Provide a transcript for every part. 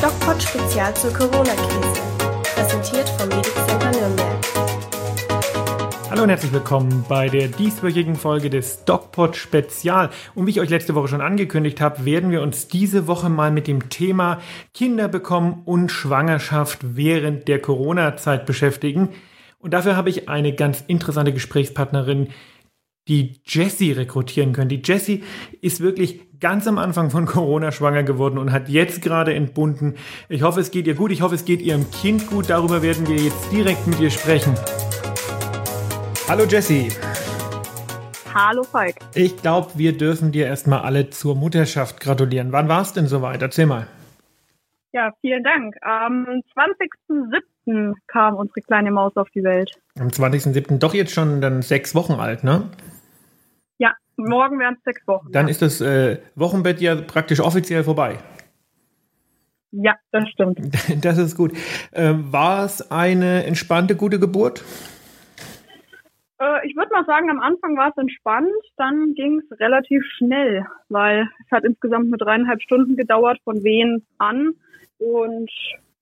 DocPod Spezial zur Corona-Krise. Präsentiert vom Medic Center Nürnberg. Hallo und herzlich willkommen bei der dieswöchigen Folge des DocPod Spezial. Und wie ich euch letzte Woche schon angekündigt habe, werden wir uns diese Woche mal mit dem Thema Kinder bekommen und Schwangerschaft während der Corona-Zeit beschäftigen. Und dafür habe ich eine ganz interessante Gesprächspartnerin, die Jessie rekrutieren können. Die Jessie ist wirklich ganz am Anfang von Corona schwanger geworden und hat jetzt gerade entbunden. Ich hoffe, es geht ihr gut. Ich hoffe, es geht ihrem Kind gut. Darüber werden wir jetzt direkt mit ihr sprechen. Hallo Jessie. Hallo Falk. Ich glaube, wir dürfen dir erstmal alle zur Mutterschaft gratulieren. Wann war es denn soweit? Erzähl mal. Ja, vielen Dank. Am 20.07. kam unsere kleine Maus auf die Welt. Am 20.07. doch jetzt schon dann sechs Wochen alt, ne? Ja, morgen wären es sechs Wochen. Dann ja. ist das äh, Wochenbett ja praktisch offiziell vorbei. Ja, das stimmt. Das ist gut. Ähm, war es eine entspannte, gute Geburt? Äh, ich würde mal sagen, am Anfang war es entspannt, dann ging es relativ schnell, weil es hat insgesamt nur dreieinhalb Stunden gedauert von Wehen an. Und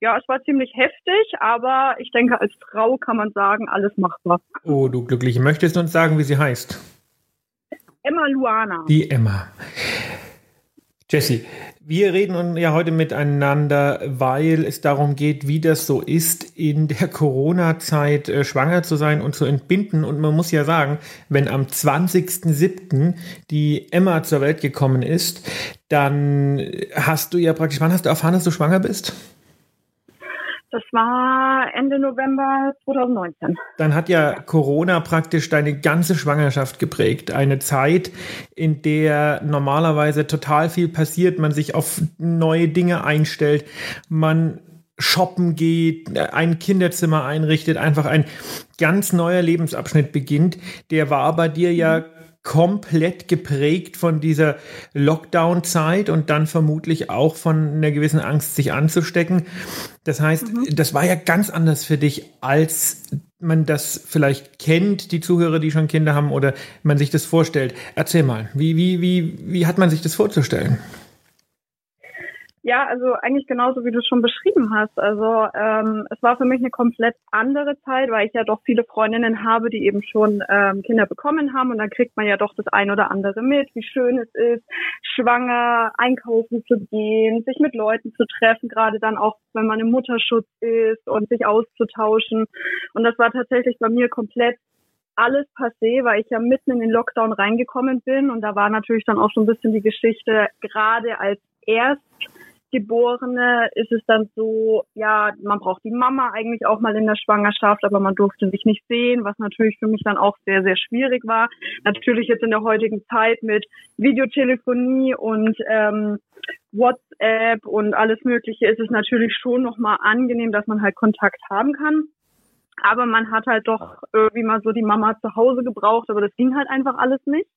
ja, es war ziemlich heftig, aber ich denke, als Frau kann man sagen, alles machbar. Oh, du Glückliche. Möchtest du uns sagen, wie sie heißt? Emma Luana. Die Emma. Jessie, wir reden ja heute miteinander, weil es darum geht, wie das so ist, in der Corona-Zeit äh, schwanger zu sein und zu entbinden. Und man muss ja sagen, wenn am 20.07. die Emma zur Welt gekommen ist, dann hast du ja praktisch, wann hast du erfahren, dass du schwanger bist? Das war Ende November 2019. Dann hat ja Corona praktisch deine ganze Schwangerschaft geprägt. Eine Zeit, in der normalerweise total viel passiert, man sich auf neue Dinge einstellt, man shoppen geht, ein Kinderzimmer einrichtet, einfach ein ganz neuer Lebensabschnitt beginnt. Der war bei dir ja komplett geprägt von dieser Lockdown-Zeit und dann vermutlich auch von einer gewissen Angst, sich anzustecken. Das heißt, mhm. das war ja ganz anders für dich, als man das vielleicht kennt, die Zuhörer, die schon Kinder haben, oder man sich das vorstellt. Erzähl mal, wie, wie, wie, wie hat man sich das vorzustellen? Ja, also eigentlich genauso wie du es schon beschrieben hast. Also ähm, es war für mich eine komplett andere Zeit, weil ich ja doch viele Freundinnen habe, die eben schon ähm, Kinder bekommen haben und dann kriegt man ja doch das ein oder andere mit, wie schön es ist, schwanger einkaufen zu gehen, sich mit Leuten zu treffen, gerade dann auch, wenn man im Mutterschutz ist und sich auszutauschen. Und das war tatsächlich bei mir komplett alles passé, weil ich ja mitten in den Lockdown reingekommen bin und da war natürlich dann auch so ein bisschen die Geschichte, gerade als erst Geborene ist es dann so, ja, man braucht die Mama eigentlich auch mal in der Schwangerschaft, aber man durfte sich nicht sehen, was natürlich für mich dann auch sehr, sehr schwierig war. Natürlich jetzt in der heutigen Zeit mit Videotelefonie und ähm, WhatsApp und alles Mögliche ist es natürlich schon nochmal angenehm, dass man halt Kontakt haben kann. Aber man hat halt doch irgendwie mal so die Mama zu Hause gebraucht, aber das ging halt einfach alles nicht.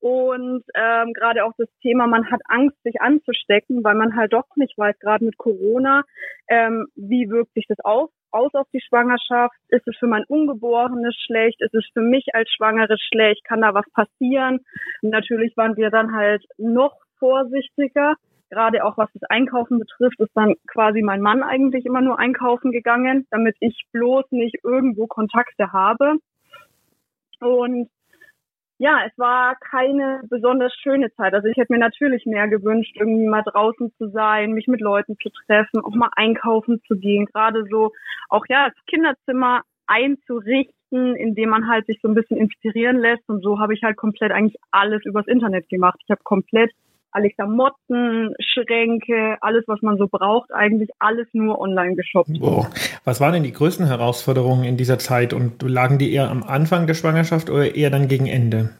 Und ähm, gerade auch das Thema, man hat Angst, sich anzustecken, weil man halt doch nicht weiß, gerade mit Corona, ähm, wie wirkt sich das auf, aus auf die Schwangerschaft? Ist es für mein Ungeborenes schlecht? Ist es für mich als Schwangere schlecht? Kann da was passieren? Und natürlich waren wir dann halt noch vorsichtiger. Gerade auch was das Einkaufen betrifft, ist dann quasi mein Mann eigentlich immer nur einkaufen gegangen, damit ich bloß nicht irgendwo Kontakte habe. Und ja, es war keine besonders schöne Zeit. Also ich hätte mir natürlich mehr gewünscht, irgendwie mal draußen zu sein, mich mit Leuten zu treffen, auch mal einkaufen zu gehen, gerade so auch ja, das Kinderzimmer einzurichten, indem man halt sich so ein bisschen inspirieren lässt. Und so habe ich halt komplett eigentlich alles übers Internet gemacht. Ich habe komplett alle Klamotten, Schränke, alles, was man so braucht, eigentlich alles nur online geshoppt. Wow. Was waren denn die größten Herausforderungen in dieser Zeit und lagen die eher am Anfang der Schwangerschaft oder eher dann gegen Ende?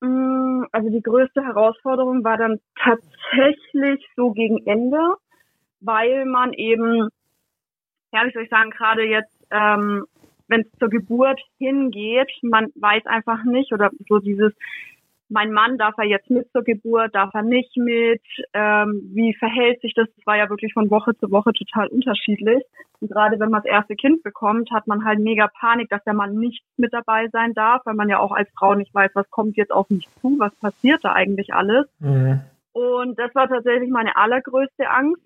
Mm, also die größte Herausforderung war dann tatsächlich so gegen Ende, weil man eben, ja, wie soll ich sagen, gerade jetzt, ähm, wenn es zur Geburt hingeht, man weiß einfach nicht oder so dieses, mein Mann darf er jetzt mit zur Geburt, darf er nicht mit, ähm, wie verhält sich das? Das war ja wirklich von Woche zu Woche total unterschiedlich. Und gerade wenn man das erste Kind bekommt, hat man halt mega Panik, dass der Mann nicht mit dabei sein darf, weil man ja auch als Frau nicht weiß, was kommt jetzt auf mich zu, was passiert da eigentlich alles. Mhm. Und das war tatsächlich meine allergrößte Angst.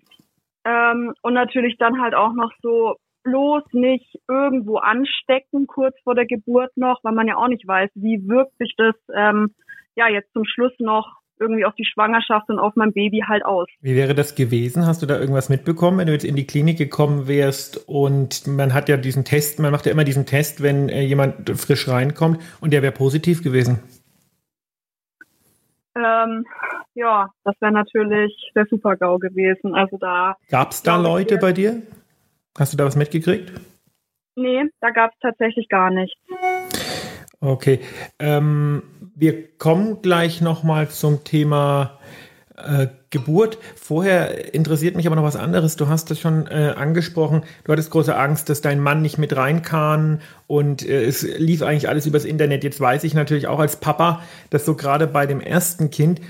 Ähm, und natürlich dann halt auch noch so bloß nicht irgendwo anstecken, kurz vor der Geburt noch, weil man ja auch nicht weiß, wie wirkt sich das ähm, ja jetzt zum Schluss noch irgendwie auf die Schwangerschaft und auf mein Baby halt aus. Wie wäre das gewesen? Hast du da irgendwas mitbekommen, wenn du jetzt in die Klinik gekommen wärst und man hat ja diesen Test, man macht ja immer diesen Test, wenn äh, jemand frisch reinkommt und der wäre positiv gewesen? Ähm, ja, das wäre natürlich der Super-GAU gewesen. Also da. Gab es da Leute bei dir? Hast du da was mitgekriegt? Nee, da gab es tatsächlich gar nichts. Okay. Ähm, wir kommen gleich nochmal zum Thema äh, Geburt. Vorher interessiert mich aber noch was anderes. Du hast das schon äh, angesprochen. Du hattest große Angst, dass dein Mann nicht mit rein kann und äh, es lief eigentlich alles übers Internet. Jetzt weiß ich natürlich auch als Papa, dass so gerade bei dem ersten Kind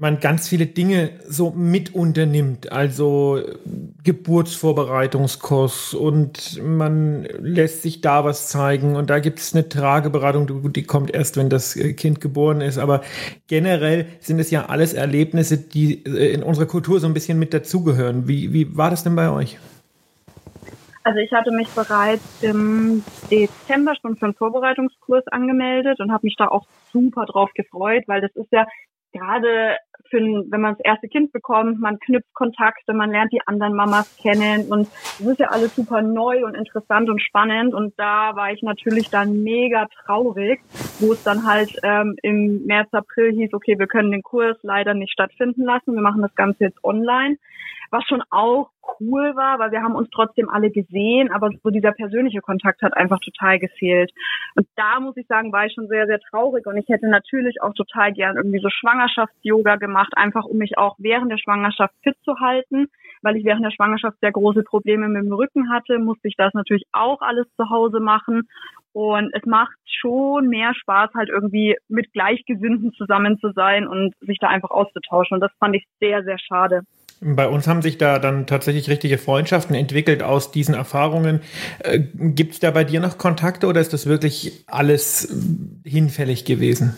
man ganz viele Dinge so mit unternimmt, also Geburtsvorbereitungskurs und man lässt sich da was zeigen und da gibt es eine Trageberatung, die kommt erst, wenn das Kind geboren ist, aber generell sind es ja alles Erlebnisse, die äh, in unserer Kultur so ein bisschen mit dazugehören. Wie, wie war das denn bei euch? Also ich hatte mich bereits im Dezember schon für einen Vorbereitungskurs angemeldet und habe mich da auch super drauf gefreut, weil das ist ja gerade für, wenn man das erste Kind bekommt, man knüpft Kontakte, man lernt die anderen Mamas kennen und es ist ja alles super neu und interessant und spannend und da war ich natürlich dann mega traurig, wo es dann halt ähm, im März, April hieß, okay, wir können den Kurs leider nicht stattfinden lassen, wir machen das Ganze jetzt online was schon auch cool war, weil wir haben uns trotzdem alle gesehen, aber so dieser persönliche Kontakt hat einfach total gefehlt. Und da muss ich sagen, war ich schon sehr, sehr traurig und ich hätte natürlich auch total gern irgendwie so Schwangerschafts-Yoga gemacht, einfach um mich auch während der Schwangerschaft fit zu halten, weil ich während der Schwangerschaft sehr große Probleme mit dem Rücken hatte, musste ich das natürlich auch alles zu Hause machen und es macht schon mehr Spaß, halt irgendwie mit Gleichgesinnten zusammen zu sein und sich da einfach auszutauschen. Und das fand ich sehr, sehr schade. Bei uns haben sich da dann tatsächlich richtige Freundschaften entwickelt aus diesen Erfahrungen. Äh, Gibt es da bei dir noch Kontakte oder ist das wirklich alles hinfällig gewesen?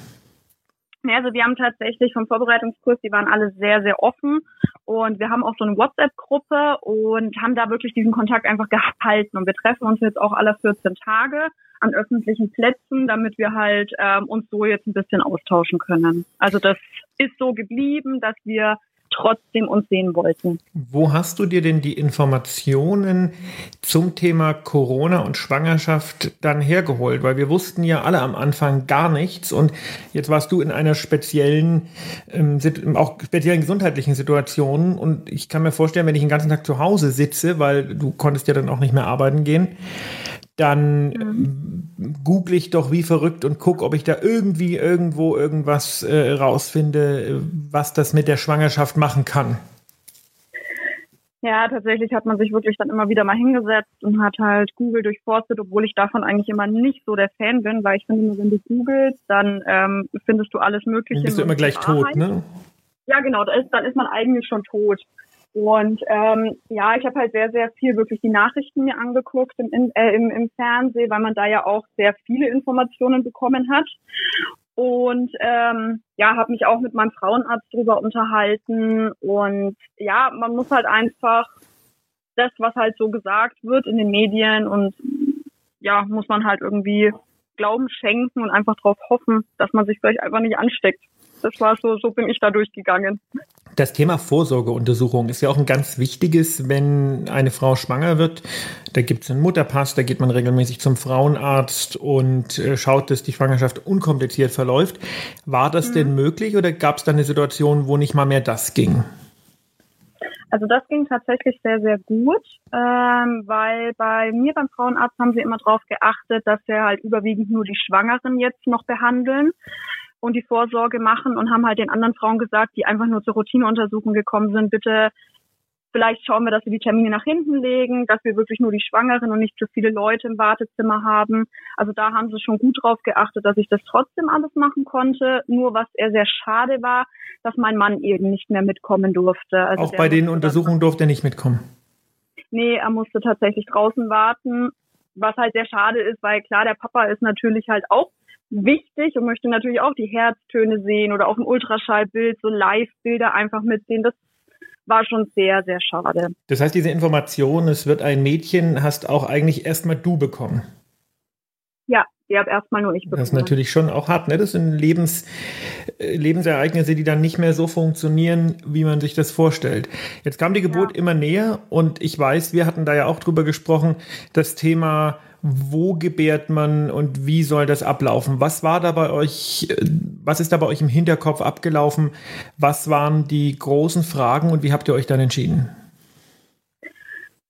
Ja, also wir haben tatsächlich vom Vorbereitungskurs, die waren alle sehr, sehr offen und wir haben auch so eine WhatsApp-Gruppe und haben da wirklich diesen Kontakt einfach gehalten und wir treffen uns jetzt auch alle 14 Tage an öffentlichen Plätzen, damit wir halt ähm, uns so jetzt ein bisschen austauschen können. Also das ist so geblieben, dass wir trotzdem uns sehen wollten. Wo hast du dir denn die Informationen zum Thema Corona und Schwangerschaft dann hergeholt? Weil wir wussten ja alle am Anfang gar nichts und jetzt warst du in einer speziellen, ähm, auch speziellen gesundheitlichen Situation und ich kann mir vorstellen, wenn ich den ganzen Tag zu Hause sitze, weil du konntest ja dann auch nicht mehr arbeiten gehen, dann mhm. google ich doch wie verrückt und gucke, ob ich da irgendwie irgendwo irgendwas äh, rausfinde, was das mit der Schwangerschaft machen kann. Ja, tatsächlich hat man sich wirklich dann immer wieder mal hingesetzt und hat halt Google durchforstet, obwohl ich davon eigentlich immer nicht so der Fan bin, weil ich finde, nur wenn du googelst, dann ähm, findest du alles Mögliche. Dann bist du immer gleich tot, ne? Ja, genau, da ist, dann ist man eigentlich schon tot. Und ähm, ja, ich habe halt sehr, sehr viel wirklich die Nachrichten mir angeguckt im, äh, im, im Fernsehen, weil man da ja auch sehr viele Informationen bekommen hat. Und ähm, ja, habe mich auch mit meinem Frauenarzt drüber unterhalten. Und ja, man muss halt einfach das, was halt so gesagt wird in den Medien und ja, muss man halt irgendwie Glauben schenken und einfach darauf hoffen, dass man sich vielleicht einfach nicht ansteckt. Das war so, so bin ich da durchgegangen. Das Thema Vorsorgeuntersuchung ist ja auch ein ganz wichtiges, wenn eine Frau schwanger wird. Da gibt es einen Mutterpass, da geht man regelmäßig zum Frauenarzt und äh, schaut, dass die Schwangerschaft unkompliziert verläuft. War das mhm. denn möglich oder gab es da eine Situation, wo nicht mal mehr das ging? Also das ging tatsächlich sehr, sehr gut, ähm, weil bei mir beim Frauenarzt haben sie immer darauf geachtet, dass wir halt überwiegend nur die Schwangeren jetzt noch behandeln und die Vorsorge machen und haben halt den anderen Frauen gesagt, die einfach nur zur Routineuntersuchung gekommen sind, bitte vielleicht schauen wir, dass wir die Termine nach hinten legen, dass wir wirklich nur die Schwangeren und nicht zu viele Leute im Wartezimmer haben. Also da haben sie schon gut drauf geachtet, dass ich das trotzdem alles machen konnte. Nur was eher sehr schade war, dass mein Mann eben nicht mehr mitkommen durfte. Also Auch bei den Untersuchungen durfte er nicht mitkommen? Nee, er musste tatsächlich draußen warten, was halt sehr schade ist, weil klar, der Papa ist natürlich halt auch wichtig und möchte natürlich auch die Herztöne sehen oder auf dem Ultraschallbild so Live-Bilder einfach mitsehen. Das war schon sehr, sehr schade. Das heißt, diese Information, es wird ein Mädchen, hast auch eigentlich erstmal du bekommen. Ja, die habe erstmal nur ich bekommen. Das ist natürlich schon auch hart, ne? Das sind Lebens, äh, Lebensereignisse, die dann nicht mehr so funktionieren, wie man sich das vorstellt. Jetzt kam die Geburt ja. immer näher und ich weiß, wir hatten da ja auch drüber gesprochen, das Thema wo gebärt man und wie soll das ablaufen? Was war da bei euch, äh, was ist da bei euch im Hinterkopf abgelaufen? Was waren die großen Fragen und wie habt ihr euch dann entschieden?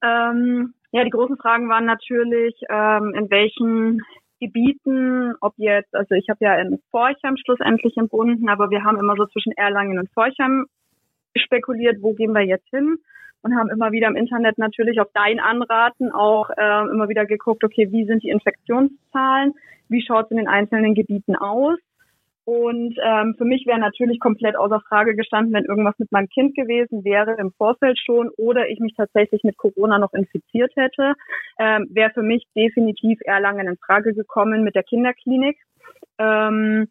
Ähm, ja, die großen Fragen waren natürlich, ähm, in welchen Gebieten, ob jetzt, also ich habe ja in Forchheim schlussendlich entbunden, aber wir haben immer so zwischen Erlangen und Forchheim spekuliert, wo gehen wir jetzt hin? und haben immer wieder im Internet natürlich auf dein Anraten auch äh, immer wieder geguckt, okay, wie sind die Infektionszahlen, wie schaut es in den einzelnen Gebieten aus. Und ähm, für mich wäre natürlich komplett außer Frage gestanden, wenn irgendwas mit meinem Kind gewesen wäre im Vorfeld schon oder ich mich tatsächlich mit Corona noch infiziert hätte, ähm, wäre für mich definitiv Erlangen in Frage gekommen mit der Kinderklinik. Ähm,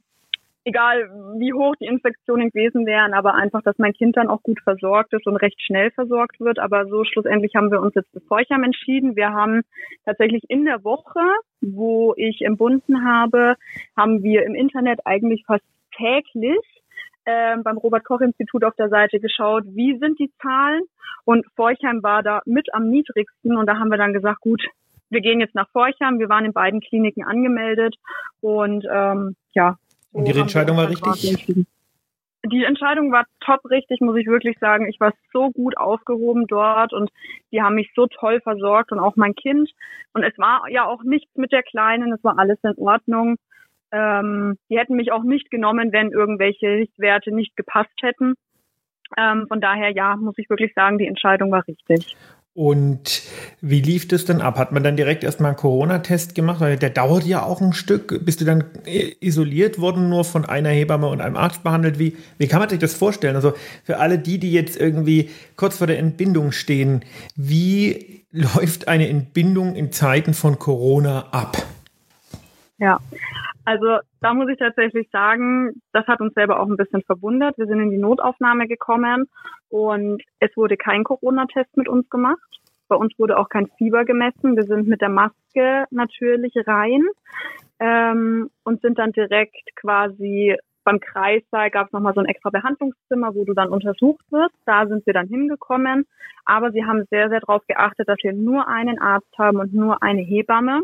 egal wie hoch die Infektionen gewesen wären, aber einfach, dass mein Kind dann auch gut versorgt ist und recht schnell versorgt wird. Aber so schlussendlich haben wir uns jetzt für Feuchheim entschieden. Wir haben tatsächlich in der Woche, wo ich entbunden habe, haben wir im Internet eigentlich fast täglich äh, beim Robert Koch Institut auf der Seite geschaut, wie sind die Zahlen und Forchheim war da mit am niedrigsten und da haben wir dann gesagt, gut, wir gehen jetzt nach Forchheim. Wir waren in beiden Kliniken angemeldet und ähm, ja, und die Entscheidung war richtig? Die Entscheidung war top richtig, muss ich wirklich sagen. Ich war so gut aufgehoben dort und die haben mich so toll versorgt und auch mein Kind. Und es war ja auch nichts mit der Kleinen, es war alles in Ordnung. Ähm, die hätten mich auch nicht genommen, wenn irgendwelche Richtwerte nicht gepasst hätten. Ähm, von daher, ja, muss ich wirklich sagen, die Entscheidung war richtig. Und wie lief das denn ab? Hat man dann direkt erstmal einen Corona-Test gemacht? Weil der dauert ja auch ein Stück. Bist du dann isoliert worden, nur von einer Hebamme und einem Arzt behandelt? Wie, wie kann man sich das vorstellen? Also für alle die, die jetzt irgendwie kurz vor der Entbindung stehen, wie läuft eine Entbindung in Zeiten von Corona ab? Ja, also da muss ich tatsächlich sagen, das hat uns selber auch ein bisschen verwundert. Wir sind in die Notaufnahme gekommen und es wurde kein Corona-Test mit uns gemacht. Bei uns wurde auch kein Fieber gemessen. Wir sind mit der Maske natürlich rein ähm, und sind dann direkt quasi beim Kreissaal gab es nochmal so ein extra Behandlungszimmer, wo du dann untersucht wirst. Da sind wir dann hingekommen. Aber sie haben sehr, sehr darauf geachtet, dass wir nur einen Arzt haben und nur eine Hebamme.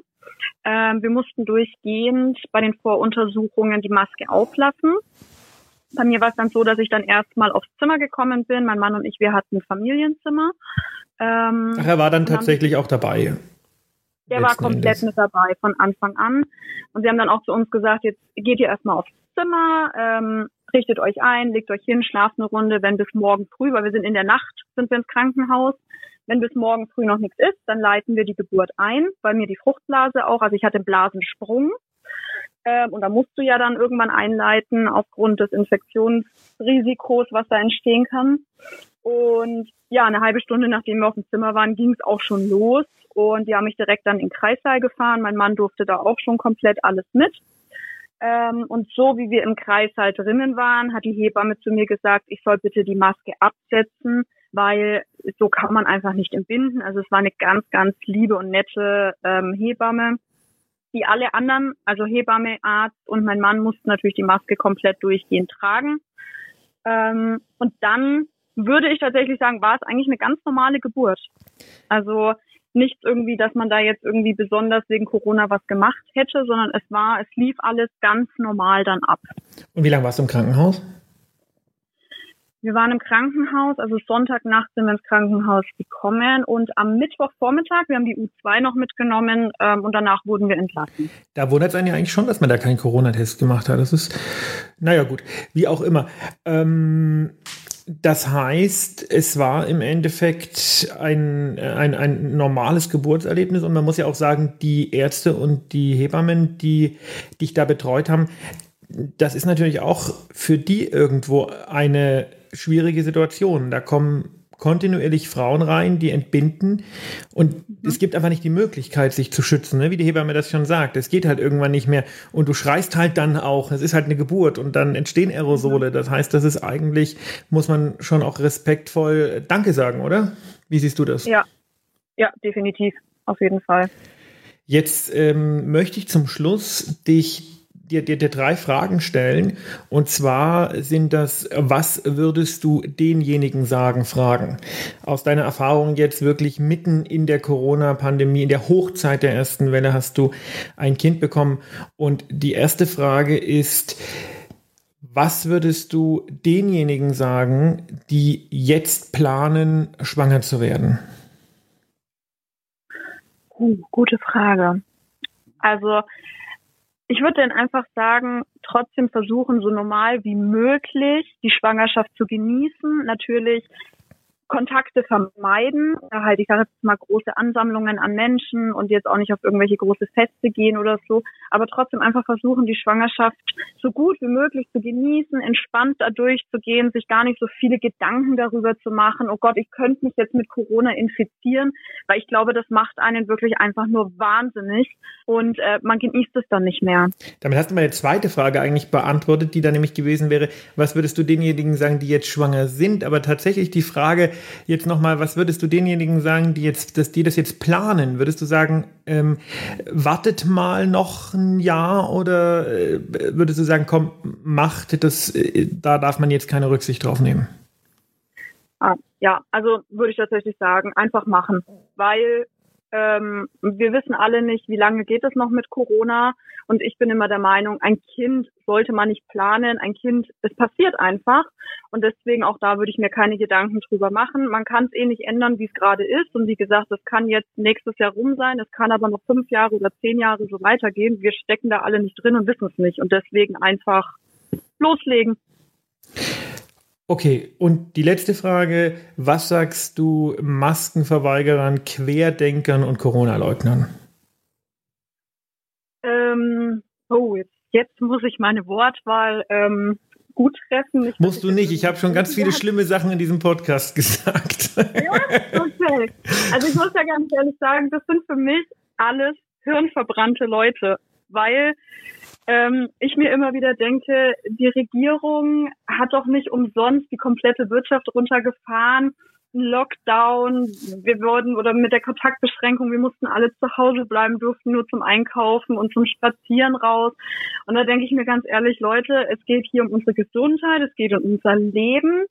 Ähm, wir mussten durchgehend bei den Voruntersuchungen die Maske auflassen. Bei mir war es dann so, dass ich dann erstmal aufs Zimmer gekommen bin. Mein Mann und ich, wir hatten ein Familienzimmer. Ähm, Ach, er war dann tatsächlich auch dabei. Der war komplett Endes. mit dabei von Anfang an. Und sie haben dann auch zu uns gesagt, jetzt geht ihr erstmal aufs Zimmer, ähm, richtet euch ein, legt euch hin, schlaft eine Runde, wenn bis morgen früh, weil wir sind in der Nacht, sind wir ins Krankenhaus. Wenn bis morgen früh noch nichts ist, dann leiten wir die Geburt ein, bei mir die Fruchtblase auch, also ich hatte einen Blasensprung. Ähm, und da musst du ja dann irgendwann einleiten aufgrund des Infektionsrisikos, was da entstehen kann. Und ja, eine halbe Stunde nachdem wir auf dem Zimmer waren, ging es auch schon los. Und die haben mich direkt dann in den Kreissaal gefahren. Mein Mann durfte da auch schon komplett alles mit. Ähm, und so wie wir im Kreissaal drinnen waren, hat die Hebamme zu mir gesagt, ich soll bitte die Maske absetzen, weil so kann man einfach nicht entbinden. Also es war eine ganz, ganz liebe und nette ähm, Hebamme. Die alle anderen, also Hebamme, Arzt und mein Mann mussten natürlich die Maske komplett durchgehend tragen. Ähm, und dann würde ich tatsächlich sagen, war es eigentlich eine ganz normale Geburt. Also nichts irgendwie, dass man da jetzt irgendwie besonders wegen Corona was gemacht hätte, sondern es war, es lief alles ganz normal dann ab. Und wie lange warst du im Krankenhaus? Wir waren im Krankenhaus, also Sonntagnacht sind wir ins Krankenhaus gekommen und am Mittwochvormittag, wir haben die U2 noch mitgenommen ähm, und danach wurden wir entlassen. Da wundert es einen ja eigentlich schon, dass man da keinen Corona-Test gemacht hat. Das ist, naja gut, wie auch immer. Ähm, das heißt, es war im Endeffekt ein, ein, ein normales Geburtserlebnis und man muss ja auch sagen, die Ärzte und die Hebammen, die dich da betreut haben, das ist natürlich auch für die irgendwo eine schwierige Situation. Da kommen kontinuierlich Frauen rein, die entbinden und mhm. es gibt einfach nicht die Möglichkeit, sich zu schützen, ne? wie die Hebamme das schon sagt. Es geht halt irgendwann nicht mehr und du schreist halt dann auch. Es ist halt eine Geburt und dann entstehen Aerosole. Das heißt, das ist eigentlich, muss man schon auch respektvoll Danke sagen, oder? Wie siehst du das? Ja, ja, definitiv, auf jeden Fall. Jetzt ähm, möchte ich zum Schluss dich dir, dir, dir drei Fragen stellen. Und zwar sind das, was würdest du denjenigen sagen, Fragen? Aus deiner Erfahrung jetzt wirklich mitten in der Corona-Pandemie, in der Hochzeit der ersten Welle hast du ein Kind bekommen. Und die erste Frage ist, was würdest du denjenigen sagen, die jetzt planen, schwanger zu werden? Uh, gute Frage. Also ich würde dann einfach sagen, trotzdem versuchen, so normal wie möglich die Schwangerschaft zu genießen. Natürlich Kontakte vermeiden, halt, ich sage jetzt mal große Ansammlungen an Menschen und jetzt auch nicht auf irgendwelche große Feste gehen oder so, aber trotzdem einfach versuchen, die Schwangerschaft so gut wie möglich zu genießen, entspannt da durchzugehen, sich gar nicht so viele Gedanken darüber zu machen, oh Gott, ich könnte mich jetzt mit Corona infizieren, weil ich glaube, das macht einen wirklich einfach nur wahnsinnig und äh, man genießt es dann nicht mehr. Damit hast du meine zweite Frage eigentlich beantwortet, die dann nämlich gewesen wäre, was würdest du denjenigen sagen, die jetzt schwanger sind, aber tatsächlich die Frage, jetzt nochmal, was würdest du denjenigen sagen, die jetzt, dass die das jetzt planen? Würdest du sagen, ähm, wartet mal noch ein Jahr oder äh, würdest du sagen, komm, macht das, äh, da darf man jetzt keine Rücksicht drauf nehmen? Ah, ja, also würde ich tatsächlich sagen, einfach machen, weil ähm, wir wissen alle nicht, wie lange geht es noch mit Corona. Und ich bin immer der Meinung, ein Kind sollte man nicht planen. Ein Kind, es passiert einfach. Und deswegen auch da würde ich mir keine Gedanken drüber machen. Man kann es eh nicht ändern, wie es gerade ist. Und wie gesagt, das kann jetzt nächstes Jahr rum sein. Es kann aber noch fünf Jahre oder zehn Jahre so weitergehen. Wir stecken da alle nicht drin und wissen es nicht. Und deswegen einfach loslegen. Okay, und die letzte Frage, was sagst du Maskenverweigerern, Querdenkern und Corona-Leugnern? Ähm, oh, jetzt, jetzt muss ich meine Wortwahl ähm, gut treffen. Ich Musst du nicht, ich habe schon ganz viele schlimme Sachen in diesem Podcast gesagt. Ja, okay. Also ich muss ja ganz ehrlich sagen, das sind für mich alles hirnverbrannte Leute, weil ähm, ich mir immer wieder denke, die Regierung hat doch nicht umsonst die komplette Wirtschaft runtergefahren. Lockdown, wir wurden oder mit der Kontaktbeschränkung, wir mussten alle zu Hause bleiben, durften nur zum Einkaufen und zum Spazieren raus. Und da denke ich mir ganz ehrlich, Leute, es geht hier um unsere Gesundheit, es geht um unser Leben.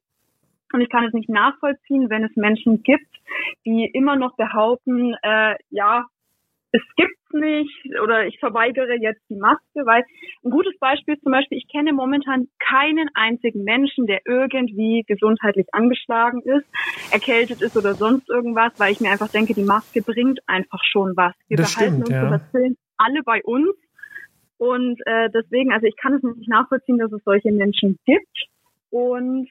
Und ich kann es nicht nachvollziehen, wenn es Menschen gibt, die immer noch behaupten, äh, ja, es gibt nicht oder ich verweigere jetzt die Maske, weil ein gutes Beispiel ist zum Beispiel, ich kenne momentan keinen einzigen Menschen, der irgendwie gesundheitlich angeschlagen ist, erkältet ist oder sonst irgendwas, weil ich mir einfach denke, die Maske bringt einfach schon was. Wir das behalten stimmt, uns ja. und alle bei uns und äh, deswegen, also ich kann es nicht nachvollziehen, dass es solche Menschen gibt und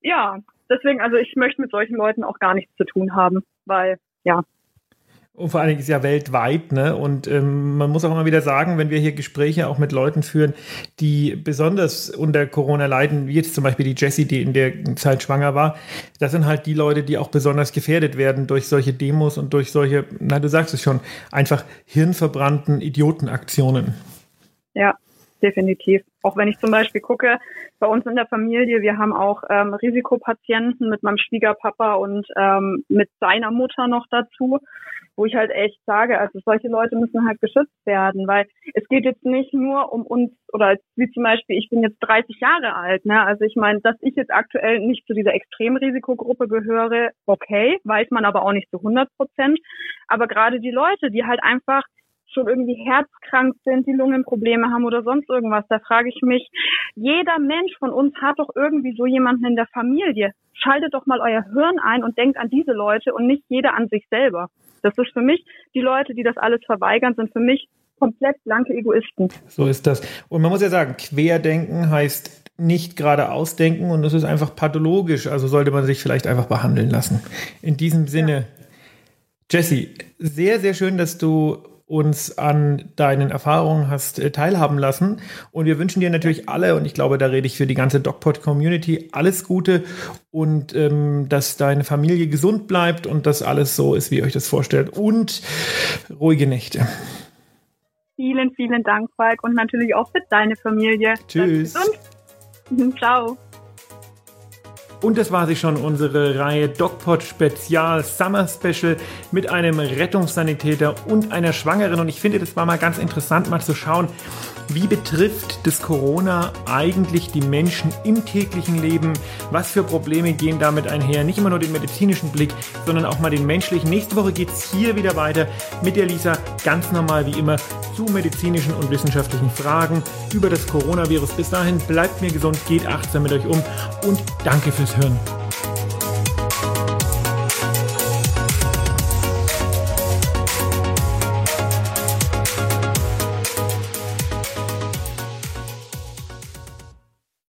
ja, deswegen, also ich möchte mit solchen Leuten auch gar nichts zu tun haben, weil ja, und vor allen Dingen ist ja weltweit, ne? Und ähm, man muss auch immer wieder sagen, wenn wir hier Gespräche auch mit Leuten führen, die besonders unter Corona leiden, wie jetzt zum Beispiel die Jessie, die in der Zeit schwanger war, das sind halt die Leute, die auch besonders gefährdet werden durch solche Demos und durch solche, na du sagst es schon, einfach hirnverbrannten Idiotenaktionen. Ja, definitiv. Auch wenn ich zum Beispiel gucke, bei uns in der Familie, wir haben auch ähm, Risikopatienten mit meinem Schwiegerpapa und ähm, mit seiner Mutter noch dazu wo ich halt echt sage, also solche Leute müssen halt geschützt werden, weil es geht jetzt nicht nur um uns oder wie zum Beispiel, ich bin jetzt 30 Jahre alt, ne? Also ich meine, dass ich jetzt aktuell nicht zu dieser Extremrisikogruppe gehöre, okay, weiß man aber auch nicht zu 100 Prozent. Aber gerade die Leute, die halt einfach schon irgendwie herzkrank sind, die Lungenprobleme haben oder sonst irgendwas. Da frage ich mich, jeder Mensch von uns hat doch irgendwie so jemanden in der Familie. Schaltet doch mal euer Hirn ein und denkt an diese Leute und nicht jeder an sich selber. Das ist für mich, die Leute, die das alles verweigern, sind für mich komplett blanke Egoisten. So ist das. Und man muss ja sagen, Querdenken heißt nicht gerade ausdenken und das ist einfach pathologisch. Also sollte man sich vielleicht einfach behandeln lassen. In diesem Sinne, ja. Jesse, sehr, sehr schön, dass du uns an deinen Erfahrungen hast äh, teilhaben lassen. Und wir wünschen dir natürlich alle, und ich glaube, da rede ich für die ganze DocPod-Community, alles Gute und ähm, dass deine Familie gesund bleibt und dass alles so ist, wie ihr euch das vorstellt. Und ruhige Nächte. Vielen, vielen Dank, Falk, und natürlich auch für deine Familie. Tschüss. Ciao. Und das war sie schon, unsere Reihe DocPod Spezial Summer Special mit einem Rettungssanitäter und einer Schwangeren. Und ich finde, das war mal ganz interessant, mal zu schauen, wie betrifft das Corona eigentlich die Menschen im täglichen Leben? Was für Probleme gehen damit einher? Nicht immer nur den medizinischen Blick, sondern auch mal den menschlichen. Nächste Woche geht es hier wieder weiter mit der Lisa ganz normal wie immer zu medizinischen und wissenschaftlichen Fragen über das Coronavirus. Bis dahin bleibt mir gesund, geht achtsam mit euch um und danke fürs Tschüss hören.